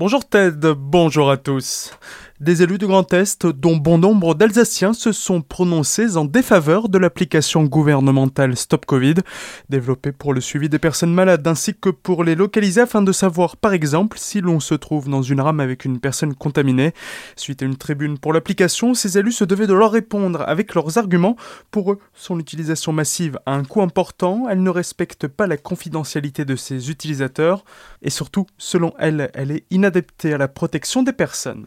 Bonjour Ted, bonjour à tous. Des élus du Grand Est, dont bon nombre d'Alsaciens, se sont prononcés en défaveur de l'application gouvernementale Stop Covid, développée pour le suivi des personnes malades ainsi que pour les localiser afin de savoir par exemple si l'on se trouve dans une rame avec une personne contaminée. Suite à une tribune pour l'application, ces élus se devaient de leur répondre avec leurs arguments. Pour eux, son utilisation massive a un coût important, elle ne respecte pas la confidentialité de ses utilisateurs et surtout, selon elle, elle est inadaptée à la protection des personnes.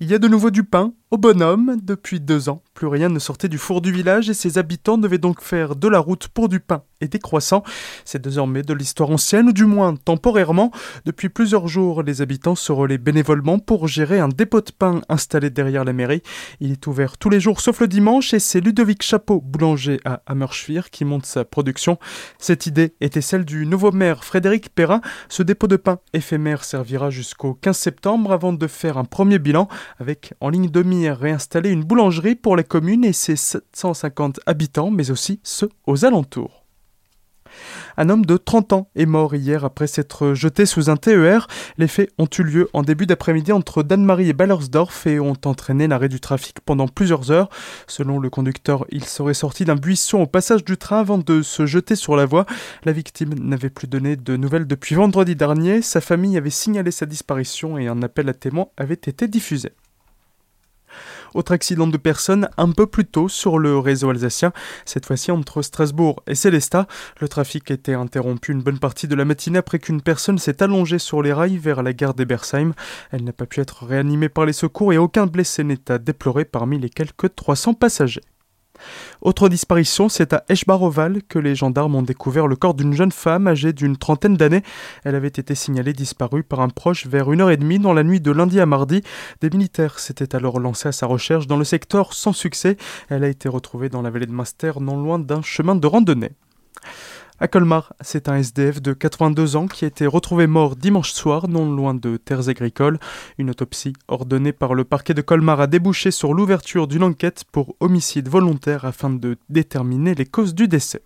Il y a de nouveau du pain au bonhomme, depuis deux ans, plus rien ne sortait du four du village et ses habitants devaient donc faire de la route pour du pain et des croissants. C'est désormais de l'histoire ancienne, ou du moins temporairement. Depuis plusieurs jours, les habitants se relaient bénévolement pour gérer un dépôt de pain installé derrière la mairie. Il est ouvert tous les jours sauf le dimanche et c'est Ludovic Chapeau, boulanger à Hammerschwir, qui monte sa production. Cette idée était celle du nouveau maire Frédéric Perrin. Ce dépôt de pain éphémère servira jusqu'au 15 septembre avant de faire un premier bilan avec en ligne de réinstaller une boulangerie pour les communes et ses 750 habitants, mais aussi ceux aux alentours. Un homme de 30 ans est mort hier après s'être jeté sous un TER. Les faits ont eu lieu en début d'après-midi entre Danemarie et Ballersdorf et ont entraîné l'arrêt du trafic pendant plusieurs heures. Selon le conducteur, il serait sorti d'un buisson au passage du train avant de se jeter sur la voie. La victime n'avait plus donné de nouvelles depuis vendredi dernier. Sa famille avait signalé sa disparition et un appel à témoins avait été diffusé. Autre accident de personnes un peu plus tôt sur le réseau alsacien, cette fois-ci entre Strasbourg et Célestat. Le trafic été interrompu une bonne partie de la matinée après qu'une personne s'est allongée sur les rails vers la gare d'Ebersheim. Elle n'a pas pu être réanimée par les secours et aucun blessé n'est à déplorer parmi les quelques 300 passagers. Autre disparition, c'est à Eschbaroval que les gendarmes ont découvert le corps d'une jeune femme âgée d'une trentaine d'années. Elle avait été signalée disparue par un proche vers une heure et demie dans la nuit de lundi à mardi. Des militaires s'étaient alors lancés à sa recherche dans le secteur sans succès. Elle a été retrouvée dans la vallée de Master, non loin d'un chemin de randonnée. À Colmar, c'est un SDF de 82 ans qui a été retrouvé mort dimanche soir, non loin de terres agricoles. Une autopsie ordonnée par le parquet de Colmar a débouché sur l'ouverture d'une enquête pour homicide volontaire afin de déterminer les causes du décès.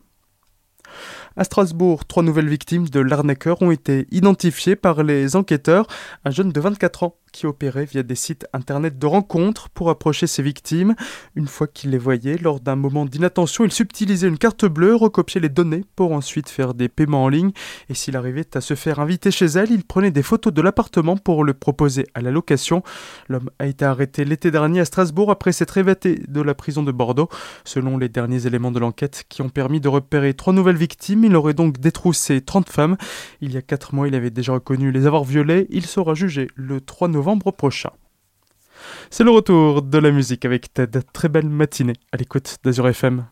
À Strasbourg, trois nouvelles victimes de l'arnaqueur ont été identifiées par les enquêteurs. Un jeune de 24 ans qui opérait via des sites internet de rencontres pour approcher ses victimes. Une fois qu'il les voyait, lors d'un moment d'inattention, il subtilisait une carte bleue, recopiait les données pour ensuite faire des paiements en ligne. Et s'il arrivait à se faire inviter chez elle, il prenait des photos de l'appartement pour le proposer à la location. L'homme a été arrêté l'été dernier à Strasbourg après s'être évadé de la prison de Bordeaux. Selon les derniers éléments de l'enquête qui ont permis de repérer trois nouvelles victimes, il aurait donc détroussé 30 femmes. Il y a 4 mois, il avait déjà reconnu les avoir violées. Il sera jugé le 3 novembre C'est le retour de la musique avec Ted. Très belle matinée à l'écoute d'Azur FM.